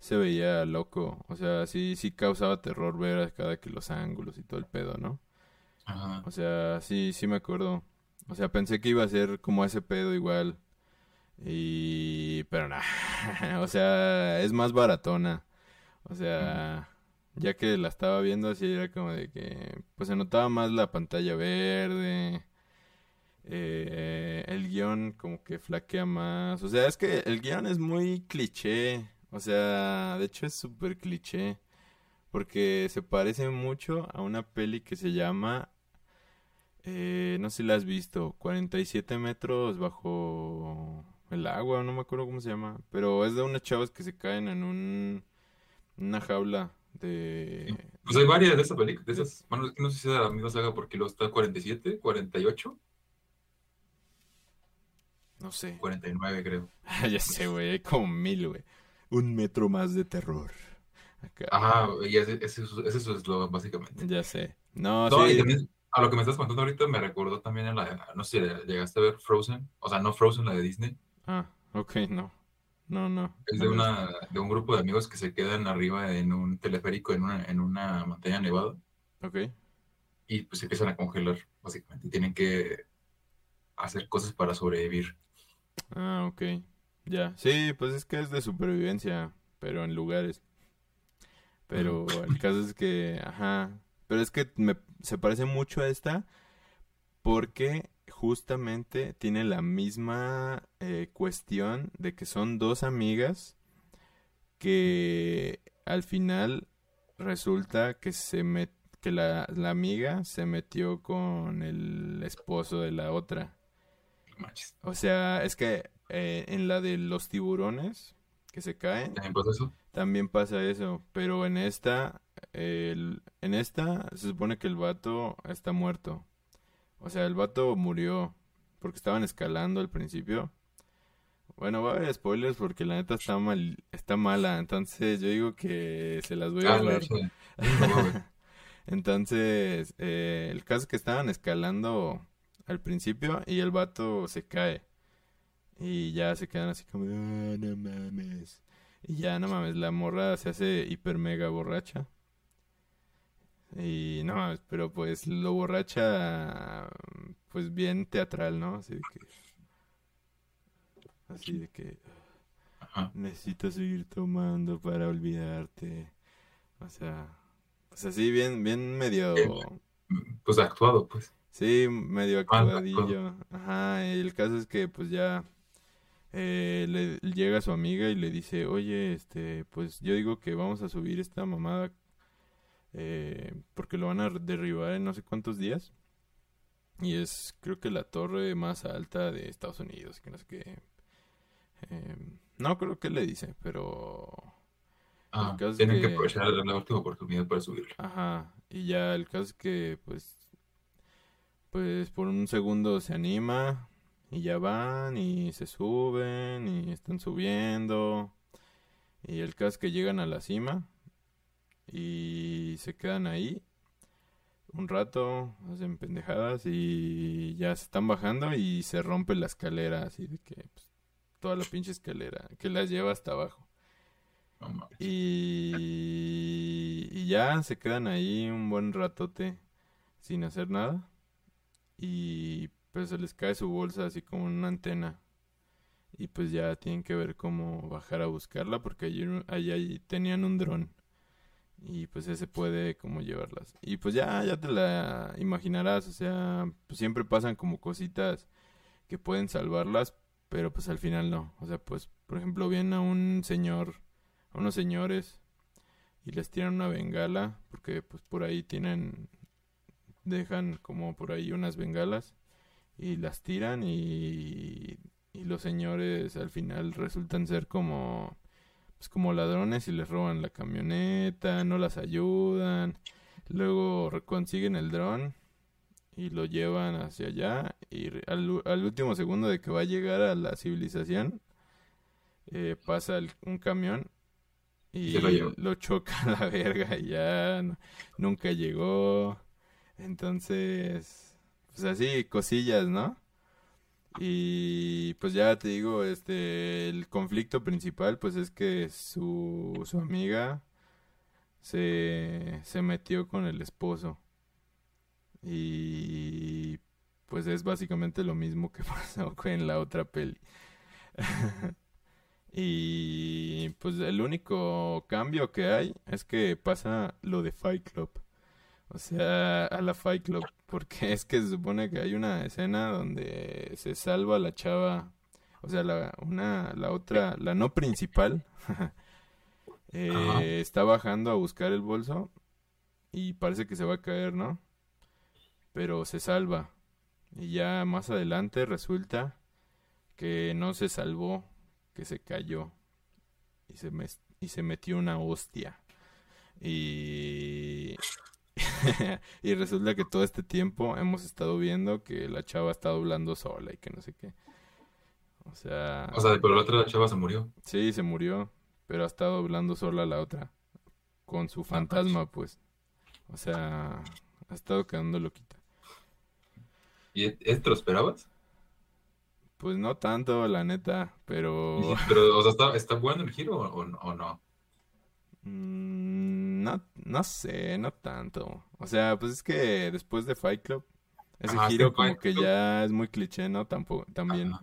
se veía loco. O sea, sí, sí causaba terror ver cada que los ángulos y todo el pedo, ¿no? Ajá. O sea, sí, sí me acuerdo. O sea, pensé que iba a ser como ese pedo igual. Y... Pero nada. o sea, es más baratona. O sea, ya que la estaba viendo así, era como de que... Pues se notaba más la pantalla verde eh, el guion como que flaquea más. O sea, es que el guion es muy cliché. O sea, de hecho es súper cliché. Porque se parece mucho a una peli que se llama... Eh, no sé si la has visto. 47 metros bajo el agua. No me acuerdo cómo se llama. Pero es de unas chavas que se caen en un... Una jaula de... Pues hay varias de esas películas. De esas... Bueno, no sé si es la misma saga porque lo está 47, 48. No sé. 49, creo. ya sé, güey. Hay como mil, güey. Un metro más de terror. Ajá, y ese, ese, es su eslogan, básicamente. Ya sé. No, sí. a lo que me estás contando ahorita me recordó también a la, no sé, llegaste a ver Frozen, o sea, no Frozen, la de Disney. Ah, ok, no. No, no. Es no de una, de un grupo de amigos que se quedan arriba en un teleférico en una, en una montaña nevada. Ok. y pues se empiezan a congelar, básicamente. y Tienen que hacer cosas para sobrevivir. Ah, ok. Ya. Sí, pues es que es de supervivencia, pero en lugares. Pero el caso es que, ajá. Pero es que me, se parece mucho a esta porque justamente tiene la misma eh, cuestión de que son dos amigas que al final resulta que se met- que la, la amiga se metió con el esposo de la otra. O sea, es que eh, en la de los tiburones que se caen, ¿También pasa eso? también pasa eso, pero en esta, el- en esta se supone que el vato está muerto. O sea, el vato murió porque estaban escalando al principio. Bueno, va a haber spoilers porque la neta está mal, está mala, entonces yo digo que se las voy a Ah, ahorrar. sí. Lo voy a ver. Entonces, eh, el caso es que estaban escalando al principio y el vato se cae. Y ya se quedan así como, "Ah, no mames. Y ya, no mames, la morra se hace hiper mega borracha. Y no mames, pero pues lo borracha, pues bien teatral, ¿no? Así de que, así de que Ajá. necesito seguir tomando para olvidarte. O sea, pues así bien, bien medio, Pues actuado, pues. sí, medio actuadillo. Ajá, y el caso es que pues ya eh, le llega su amiga y le dice, oye, este, pues yo digo que vamos a subir esta mamada eh, porque lo van a derribar en no sé cuántos días. Y es, creo que la torre más alta de Estados Unidos, que no sé qué. Em, no creo que le dice, pero Ah, es tienen que que, aprovechar la última oportunidad para subirlo. ajá, y ya el caso es que, pues, pues por un segundo se anima y ya van y se suben y están subiendo y el caso es que llegan a la cima y se quedan ahí un rato, hacen pendejadas y ya se están bajando y se rompe la escalera así de que pues, toda la pinche escalera que las lleva hasta abajo. Y, y ya se quedan ahí un buen ratote sin hacer nada. Y pues se les cae su bolsa así como en una antena. Y pues ya tienen que ver cómo bajar a buscarla porque allí, allí, tenían un dron. Y pues ese puede como llevarlas. Y pues ya, ya te la imaginarás. O sea, pues siempre pasan como cositas que pueden salvarlas. Pero pues al final no. O sea, pues por ejemplo viene a un señor a unos señores y les tiran una bengala porque pues por ahí tienen dejan como por ahí unas bengalas y las tiran y, y los señores al final resultan ser como pues como ladrones y les roban la camioneta, no las ayudan, luego consiguen el dron y lo llevan hacia allá y al, último segundo de que va a llegar a la civilización eh, pasa el- un camión Y lo choca a la verga y ya no- nunca llegó. Entonces, pues así, cosillas, ¿no? Y pues ya te digo, este, el conflicto principal pues es que su, su amiga se, se metió con el esposo. Y pues es básicamente lo mismo que pasó en la otra peli. Y pues el único cambio que hay es que pasa lo de Fight Club. O sea, a la Fight Club. Porque es que se supone que hay una escena donde se salva la chava. O sea, la, una, la otra, la no principal. eh, está bajando a buscar el bolso. Y parece que se va a caer, ¿no? Pero se salva. Y ya más adelante resulta que no se salvó, que se cayó y se, mes- y se metió una hostia. Y... y resulta que todo este tiempo hemos estado viendo que la chava está doblando sola y que no sé qué. O sea, O sea, pero la otra chava se murió. sí, se murió, pero ha estado doblando sola la otra. Con su No manches. fantasma, pues. O sea, ha estado quedando loquita. ¿Y esto lo esperabas? Pues no tanto, la neta, pero... Pero, o sea, ¿está, está bueno el giro o no? mm, no, no sé, no tanto. O sea, pues es que después de Fight Club, ese Ajá, giro como Fight que Club- ya es muy cliché, ¿no? Tampoco, también.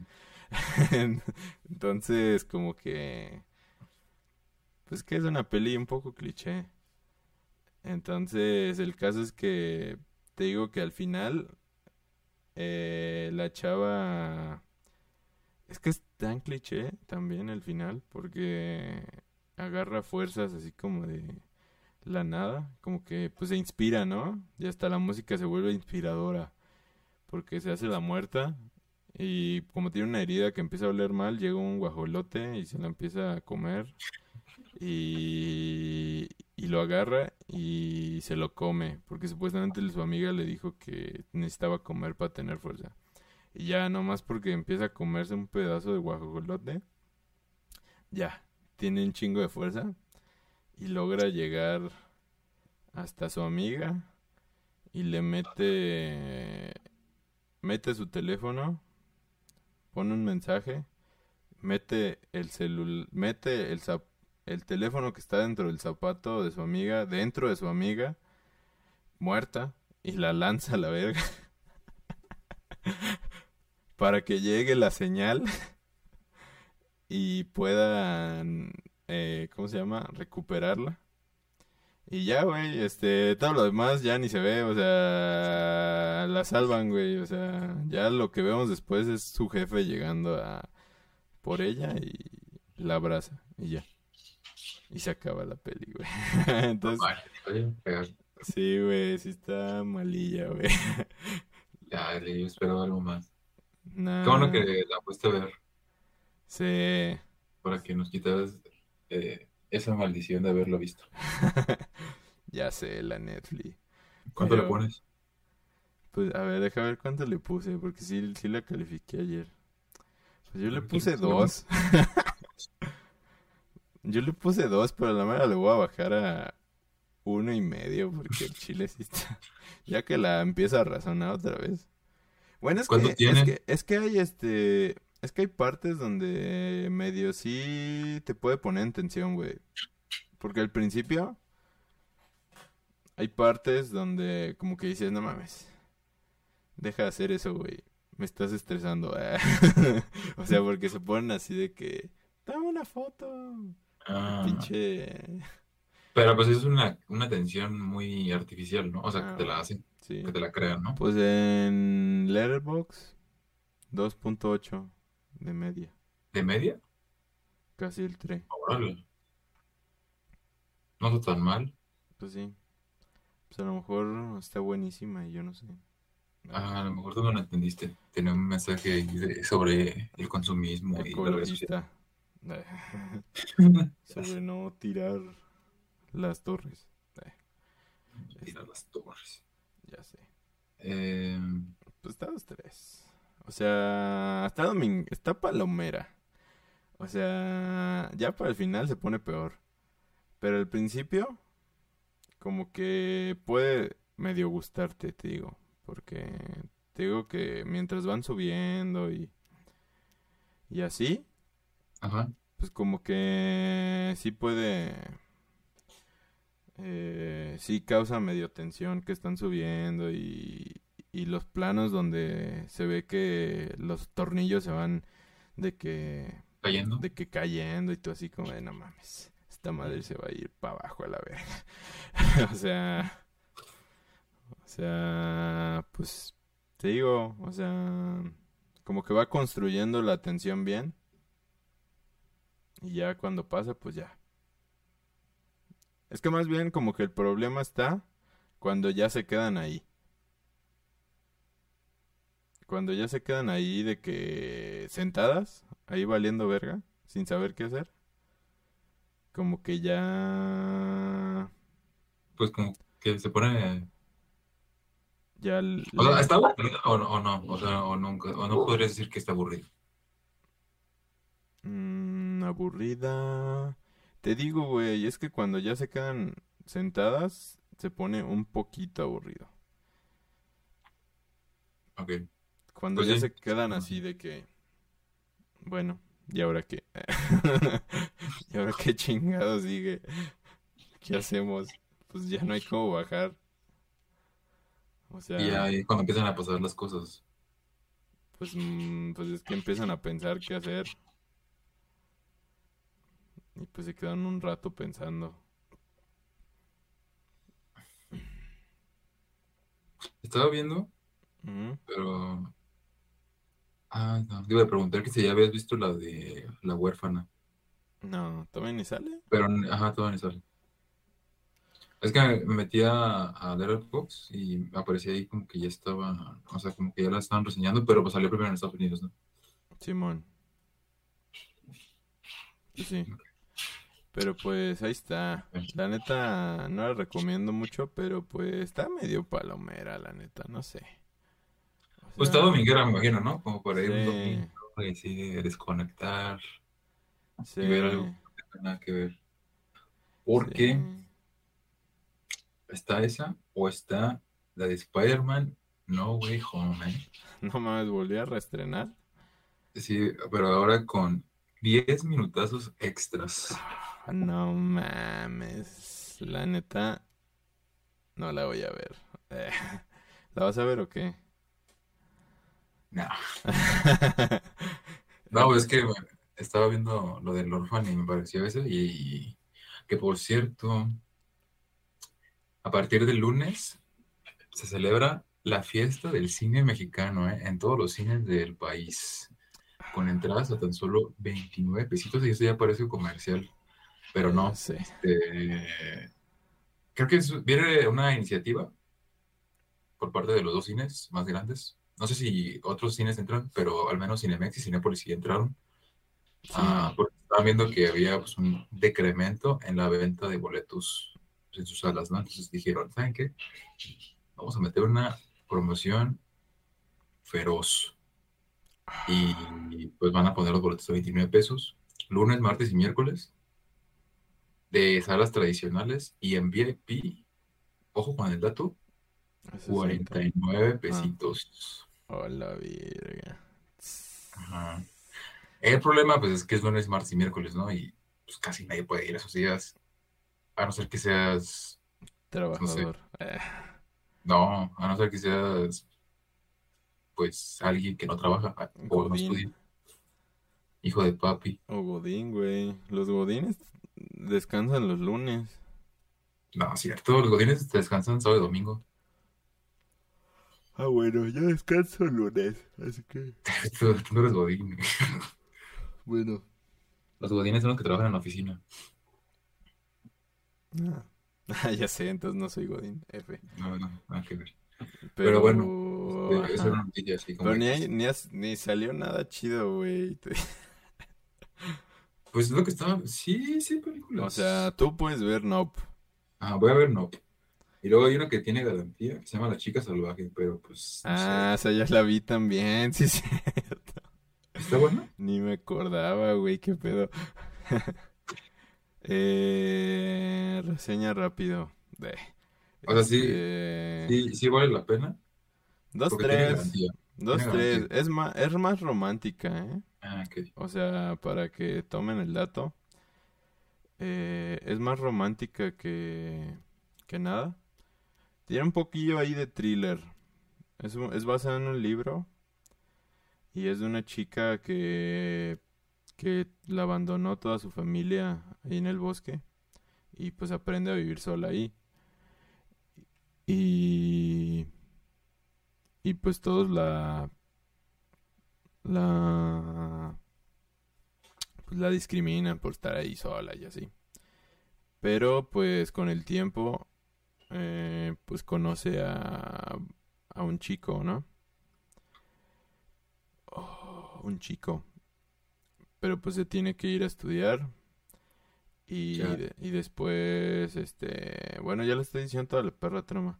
Entonces, como que... Pues que es una peli un poco cliché. Entonces, el caso es que te digo que al final eh, la chava... Es que es tan cliché también el final, porque agarra fuerzas así como de la nada, como que pues se inspira, ¿no? Y hasta la música se vuelve inspiradora, porque se hace la muerta y como tiene una herida que empieza a oler mal, llega un guajolote y se la empieza a comer y, y lo agarra y se lo come, porque supuestamente su amiga le dijo que necesitaba comer para tener fuerza. Y ya nomás porque empieza a comerse un pedazo de guajolote, ya, tiene un chingo de fuerza y logra llegar hasta su amiga y le mete mete su teléfono, pone un mensaje, mete el celul mete el el teléfono que está dentro del zapato de su amiga, dentro de su amiga, muerta, y la lanza a la verga para que llegue la señal y puedan, eh, ¿cómo se llama? Recuperarla. Y ya, güey, este, todo lo demás ya ni se ve, o sea, la salvan, güey, o sea, ya lo que vemos después es su jefe llegando a por ella y la abraza y ya. Y se acaba la peli, güey. Entonces, sí, güey, sí está malilla, güey. Ya, le- yo esperaba algo más. Qué Nah, bueno que la fuiste a ver sí. para que nos quitaras eh, esa maldición de haberlo visto. Ya sé, la Netflix. ¿Cuánto le pones? Pues, a ver, deja ver cuánto le puse, porque sí, sí la califiqué ayer. Pues yo le ¿Qué puse dos. Yo le puse dos, pero a la mera le voy a bajar a uno y medio, porque el chile sí está... Ya que la empieza a razonar otra vez. Bueno, es que, es que hay este... Es que hay partes donde medio sí te puede poner en tensión, güey. Porque al principio hay partes donde como que dices, no mames, deja de hacer eso, güey. Me estás estresando. o sea, porque se ponen así de que, dame una foto. Ah, Pinche... pero pues es una, una tensión muy artificial, ¿no? O sea, Ah, que te la hacen, Sí. que te la crean, ¿no? Pues en Letterboxd 2.8 de media. ¿De media? Casi el 3. Órale. No está tan mal. Pues sí. Pues a lo mejor está buenísima y yo no sé. Ah, a lo mejor tú no lo entendiste. Tenía un mensaje ahí de- sobre el consumismo y la. Ecologista. Sobre no tirar las torres. Eh, Mira las torres. ya sé. Eh, Pues está dos tres. O sea, está domin- está palomera. O sea, ya para el final se pone peor. Pero al principio, como que puede medio gustarte, te digo. Porque te digo que mientras van subiendo y, y así, ajá. pues como que sí puede, eh, sí causa medio tensión que están subiendo y, y los planos donde se ve que los tornillos se van de que, Cayendo. de que cayendo y todo así como de no mames, esta madre se va a ir para abajo a la verga. o sea, o sea, pues te digo, o sea, como que va construyendo la tensión bien. Y ya cuando pasa, pues ya. Es que más bien como que el problema está cuando ya se quedan ahí. Cuando ya se quedan ahí de que sentadas, ahí valiendo verga, sin saber qué hacer. Como que ya... Pues como que se pone. Ya... l- O sea, le- ¿está aburrido o, no- o no? O sea, o nunca, o no podrías decir que está aburrido. Mm, aburrida. Te digo, güey, es que cuando ya se quedan sentadas, se pone un poquito aburrido. Ok. Cuando Pues ya sí. se quedan así de que, bueno, ¿y ahora qué? ¿Y ahora qué chingados sigue? ¿Qué hacemos? Pues ya no hay cómo bajar. O sea, Y ahí cuando empiezan a pasar las cosas. pues, mm, pues es que empiezan a pensar qué hacer. Y pues se quedan un rato pensando. Estaba viendo, pero... Ah, no, te iba a preguntar que si ya habías visto la de La huérfana. No, ¿todavía ni sale? Pero, ajá, todo ni sale. Es que me metí a, a Letterboxd y aparecía ahí como que ya estaba, o sea, como que ya la estaban reseñando, pero pues salió primero en Estados Unidos, ¿no? Simón. Pues sí. Pero pues ahí está. La neta no la recomiendo mucho, pero pues está medio palomera, la neta, no sé. O Pues dominguera, me imagino, ¿no? Como para ir un Sí. domingo y así desconectar sí, y ver algo que no tenga nada que ver. Porque sí. está esa o está la de Spider-Man No Way Home, ¿eh? No mames, volví a reestrenar. Sí, pero ahora con 10 minutazos extras. Ah, No mames. La neta no la voy a ver. Eh, ¿La vas a ver o qué? No, no, es que bueno, estaba viendo lo del orfan y me pareció eso y, y que por cierto, a partir del lunes se celebra la fiesta del cine mexicano, ¿eh? En todos los cines del país, con entradas a tan solo 29 pesitos y eso ya parece comercial, pero no. Eh, creo que es- viene una iniciativa por parte de los dos cines más grandes. No sé si otros cines entran, pero al menos Cinemex y Cinépolis sí entraron. Ah, porque estaban viendo que había pues, un decremento en la venta de boletos en sus salas, ¿no? Entonces dijeron, ¿saben qué? Vamos a meter una promoción feroz. Y, y, pues van a poner los boletos a 29 pesos, lunes, martes y miércoles, de salas tradicionales y en VIP, ojo con el dato, A 60. 49 pesitos. Oh, la verga. Ajá. El problema, pues, es que es lunes, martes y miércoles, ¿no? Y pues casi nadie puede ir esos días. A no ser que seas, Trabajador. Eh, no, a no ser que seas, pues, alguien que no trabaja ah, o no estudia. Hijo de papi. O Godín, güey. Los Godines descansan los lunes. No, cierto, los godines descansan sábado y domingo. Ah, bueno, yo descanso el lunes, así que... Tú, tú no eres godín. Bueno. Los godines son los que trabajan en la oficina. Ah, Ah, ya sé, entonces no soy Godín, F. No, no, nada que ver. Pero, Pero bueno, Esa ajá. era una noticia así como Pero ni, hay- ni, has- ni salió nada chido, güey. Pues es lo que estaba. Sí, sí, películas. O sea, tú puedes ver Nope. Ah, voy a ver Nope. Y luego hay una que tiene garantía, que se llama La Chica Salvaje, pero pues. no sé. Ah, esa ya la vi también, sí, sí. ¿Está buena? Ni me acordaba, güey, qué pedo. eh, reseña rápido. De, O sea, sí, este, Sí, sí vale la pena, Dos, porque tres. Dos, tres. Es más, es más romántica, ¿eh? Ah, ok. O sea, para que tomen el dato. eh, es más romántica que, que nada. Tiene un poquillo ahí de thriller. Es, es basada en un libro. Y es de una chica que, que la abandonó toda su familia ahí en el bosque. Y pues aprende a vivir sola ahí. Y, y pues todos la, la, pues la discriminan por estar ahí sola y así. Pero pues con el tiempo, eh, pues conoce a, a un chico, ¿no? Oh, un chico. Pero pues se tiene que ir a estudiar. Y, de- y después, este, bueno, ya le estoy diciendo toda la perra trama.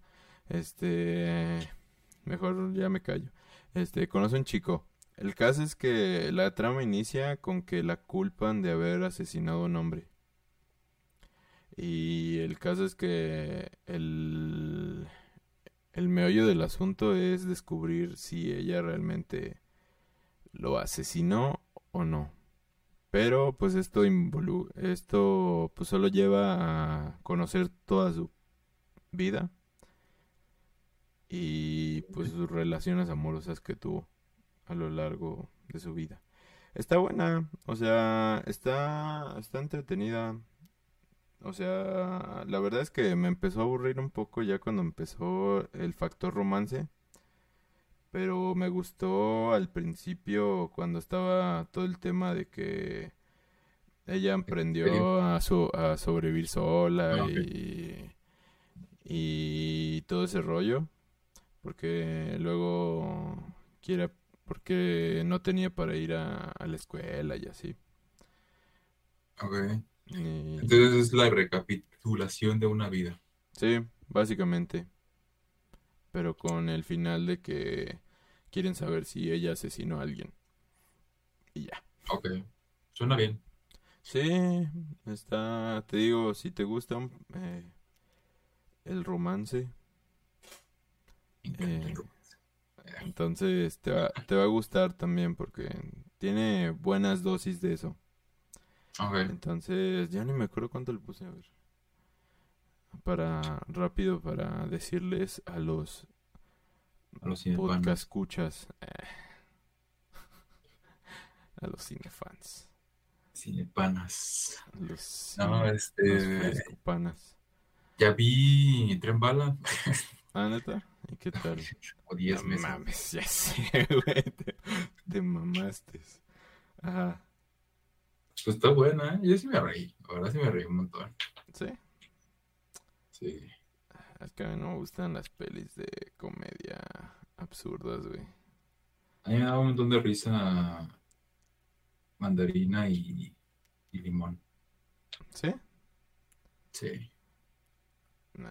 Este, mejor ya me callo. Este, conoce un chico. El caso es que la trama inicia con que la culpan de haber asesinado a un hombre. Y el caso es que el, el meollo del asunto es descubrir si ella realmente lo asesinó o no. Pero pues esto involu esto pues solo lleva a conocer toda su vida y pues sus relaciones amorosas que tuvo a lo largo de su vida. Está buena, o sea, está está entretenida. O sea, la verdad es que me empezó a aburrir un poco ya cuando empezó el factor romance. Pero me gustó al principio cuando estaba todo el tema de que ella aprendió a, a sobrevivir sola ah, y, y todo ese rollo. Porque luego quiere, porque no tenía para ir a, la escuela y así. Ok. Entonces es la recapitulación de una vida. Sí, básicamente. Pero con el final de que quieren saber si ella asesinó a alguien. Y ya. Ok. Suena bien. Sí, está, te digo, si te gusta eh, el romance, eh, entonces te va, te va a gustar también porque tiene buenas dosis de eso. Entonces, ya ni me acuerdo cuánto le puse a ver. Para, rápido, para decirles a los, a los podcast escuchas. Eh, a los cinefans. Cinepanas. Los, no, este. Ya vi Tren Bala. Ah, neta. ¿Y qué tal? O 10 meses. mames, ya sé, güey. Te, mamaste. Ajá. Pues está buena, ¿eh? Yo sí me reí. Ahora sí me reí un montón. ¿Sí? Sí. Es que a mí no me gustan las pelis de comedia absurdas, güey. A mí me da un montón de risa mandarina y, y limón. ¿Sí? Sí. No,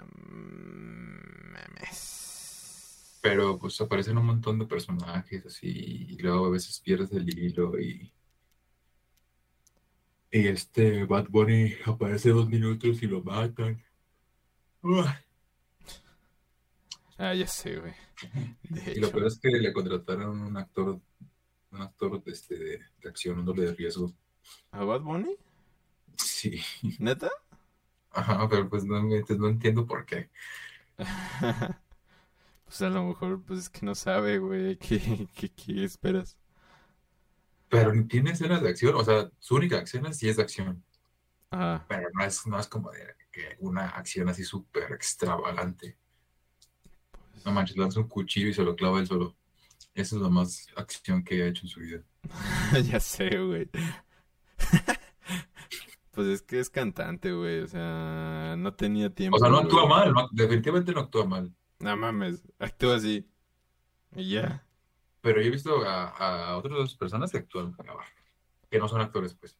Pero pues aparecen un montón de personajes así y luego a veces pierdes el hilo y... Y este Bad Bunny aparece dos minutos y lo matan. Ah, ya sé, güey. Y lo peor es que le contrataron un actor, un actor de, este, de, acción, un doble de riesgo. ¿A Bad Bunny? Sí. ¿Neta? Ajá, pero pues no, no entiendo por qué. pues a lo mejor pues es que no sabe, güey, ¿qué, qué, esperas? Pero tiene escenas de acción, o sea, su única acción sí es de acción. Ah. Pero no es, no es como de que una acción así súper extravagante. Pues no manches, lanza un cuchillo y se lo clava él solo. Esa es la más acción que ha hecho en su vida. ya sé, güey. Pues es que es cantante, güey. O sea, no tenía tiempo. O sea, no actúa mal, definitivamente no actúa mal. No mames, actúa así. Y ya. Pero yo he visto a, a otras dos personas que actúan que no son actores, pues.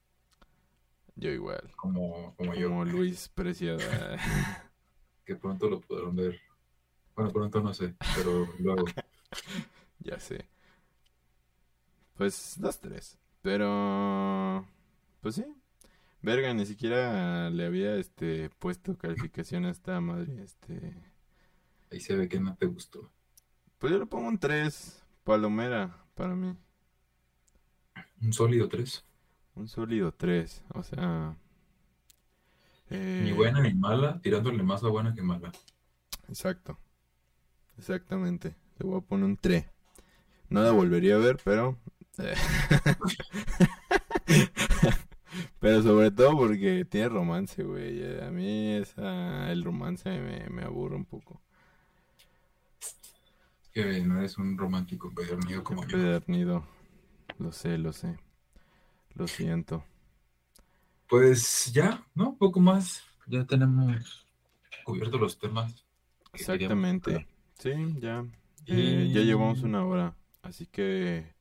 Yo igual. Como, como, yo. Como Luis Preciada. que pronto lo podrán ver. Bueno, pronto no sé, pero luego. ya sé. Pues dos, tres. Pero. Pues sí, Verga, ni siquiera le había este puesto calificación a esta madre, este. Ahí se ve que no te gustó. Pues yo le pongo un 3, palomera, para mí. Un sólido 3. Un sólido 3, o sea... Ni buena ni mala, tirándole más a buena que mala. Exacto. Exactamente. Le voy a poner un 3. No la volvería a ver, pero... Eh, Pero sobre todo porque tiene romance, güey. A mí esa, el romance me, me aburre un poco. Que no eres un romántico pedernido como yo. Pedernido. Lo sé, lo sé. Lo siento. Pues ya, ¿no? Poco más. Ya tenemos cubiertos los temas. Exactamente. Sí, ya. Eh, ya llevamos una hora. Así que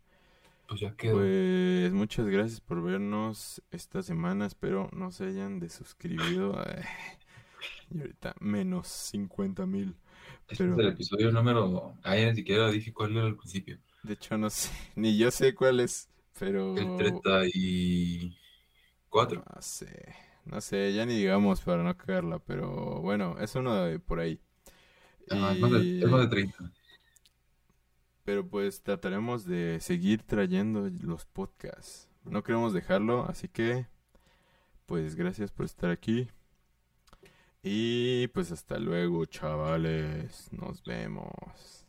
pues ya quedó. Pues muchas gracias por vernos esta semana. Espero no se hayan desuscribido. y ahorita menos 50 mil. Este es el episodio número. Ah, ni siquiera dije cuál era al principio. De hecho, no sé. Ni yo sé cuál es. Pero. El 34. No sé. No sé, ya ni digamos para no cagarla. Pero bueno, es uno de por ahí. Ajá, es más de, es más de 30. Pero pues trataremos de seguir trayendo los podcasts. No queremos dejarlo, así que pues gracias por estar aquí. Y pues hasta luego, chavales. Nos vemos.